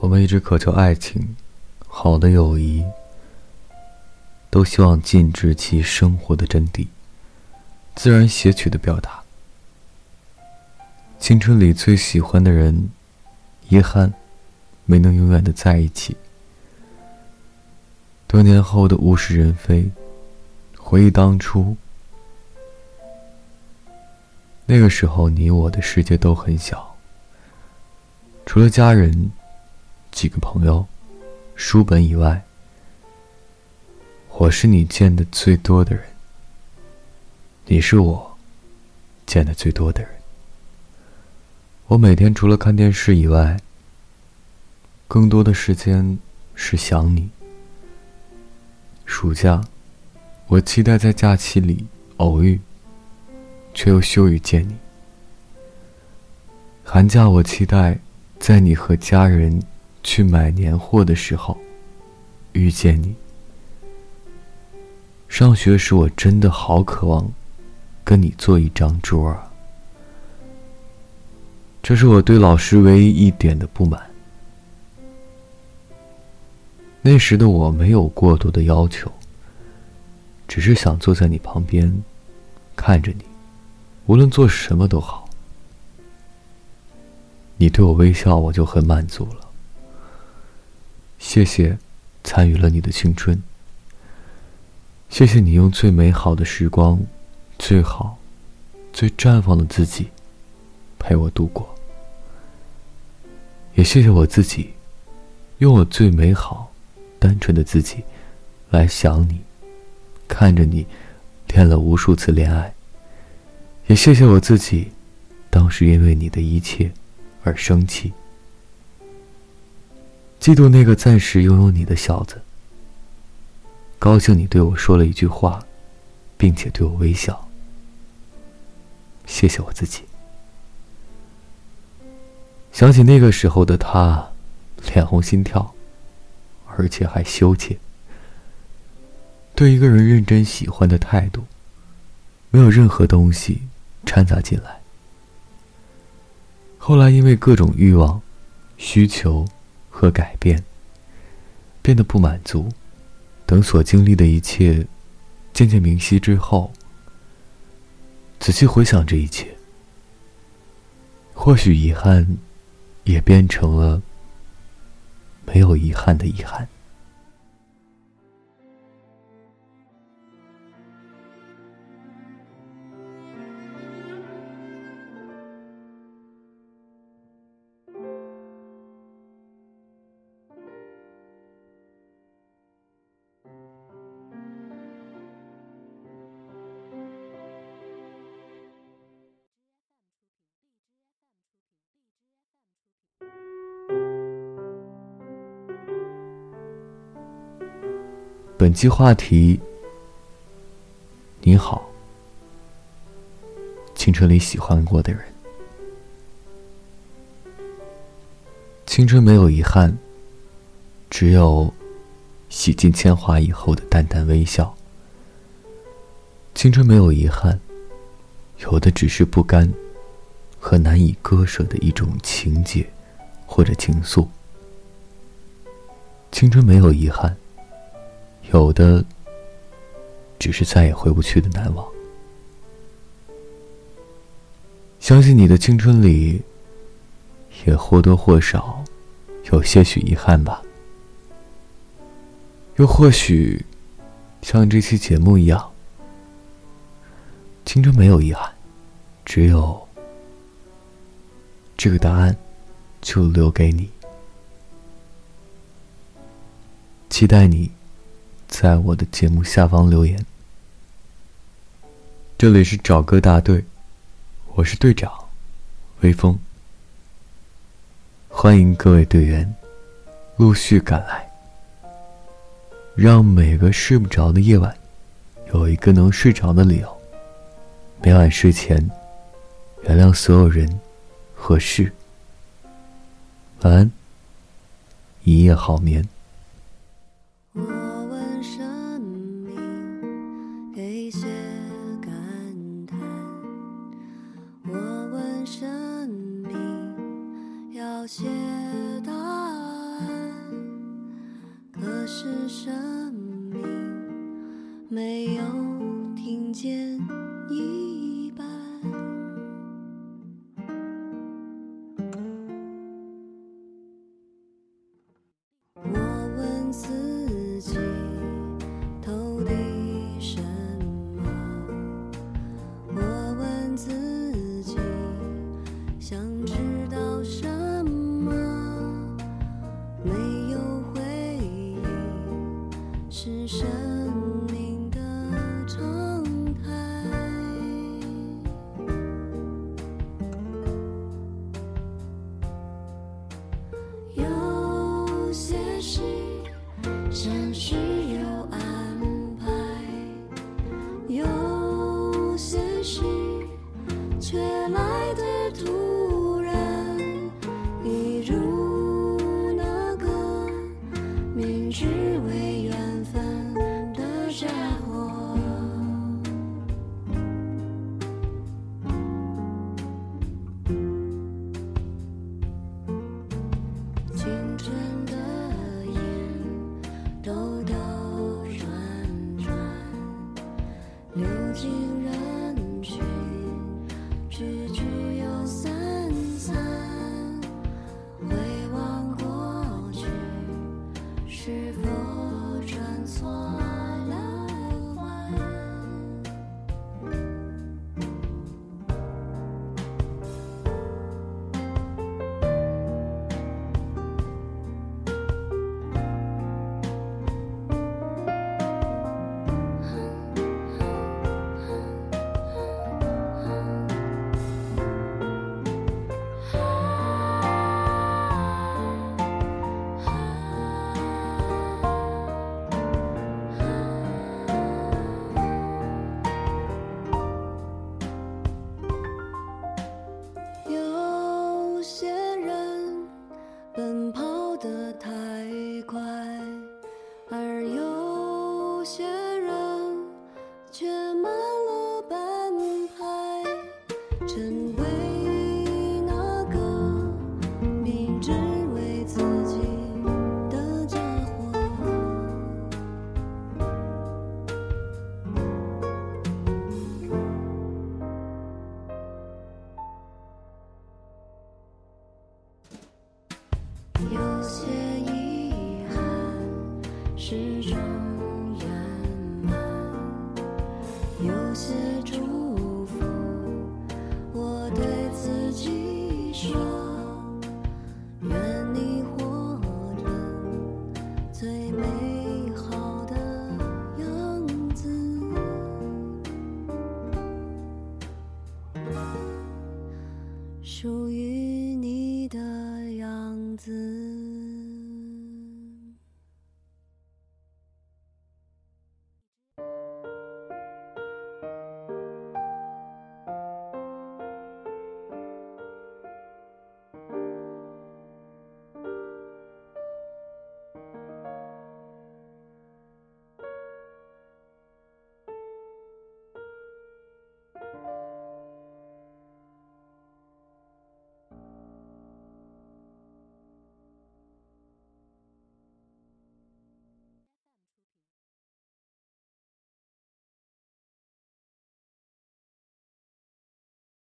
我们一直渴求爱情，好的友谊，都希望尽致其生活的真谛，自然写曲的表达。青春里最喜欢的人，遗憾没能永远的在一起。多年后的物是人非，回忆当初，那个时候你我的世界都很小，除了家人。几个朋友，书本以外，我是你见的最多的人。你是我见的最多的人。我每天除了看电视以外，更多的时间是想你。暑假，我期待在假期里偶遇，却又羞于见你。寒假，我期待在你和家人。去买年货的时候，遇见你。上学时，我真的好渴望跟你坐一张桌啊！这是我对老师唯一一点的不满。那时的我没有过多的要求，只是想坐在你旁边，看着你，无论做什么都好。你对我微笑，我就很满足了。谢谢，参与了你的青春。谢谢你用最美好的时光，最好、最绽放的自己，陪我度过。也谢谢我自己，用我最美好、单纯的自己，来想你，看着你，恋了无数次恋爱。也谢谢我自己，当时因为你的一切而生气。嫉妒那个暂时拥有你的小子，高兴你对我说了一句话，并且对我微笑。谢谢我自己。想起那个时候的他，脸红心跳，而且还羞怯。对一个人认真喜欢的态度，没有任何东西掺杂进来。后来因为各种欲望、需求。和改变，变得不满足，等所经历的一切渐渐明晰之后，仔细回想这一切，或许遗憾也变成了没有遗憾的遗憾。本期话题：你好，青春里喜欢过的人。青春没有遗憾，只有洗尽铅华以后的淡淡微笑。青春没有遗憾，有的只是不甘和难以割舍的一种情结或者情愫。青春没有遗憾。有的，只是再也回不去的难忘。相信你的青春里，也或多或少有些许遗憾吧。又或许，像这期节目一样，青春没有遗憾，只有这个答案，就留给你。期待你。在我的节目下方留言。这里是找歌大队，我是队长，微风。欢迎各位队员陆续赶来，让每个睡不着的夜晚有一个能睡着的理由。每晚睡前，原谅所有人和事。晚安，一夜好眠。我写答案可是生命没有听见一半。我问自我清晨的眼，兜兜转转，流进人群。始终圆满，有些种。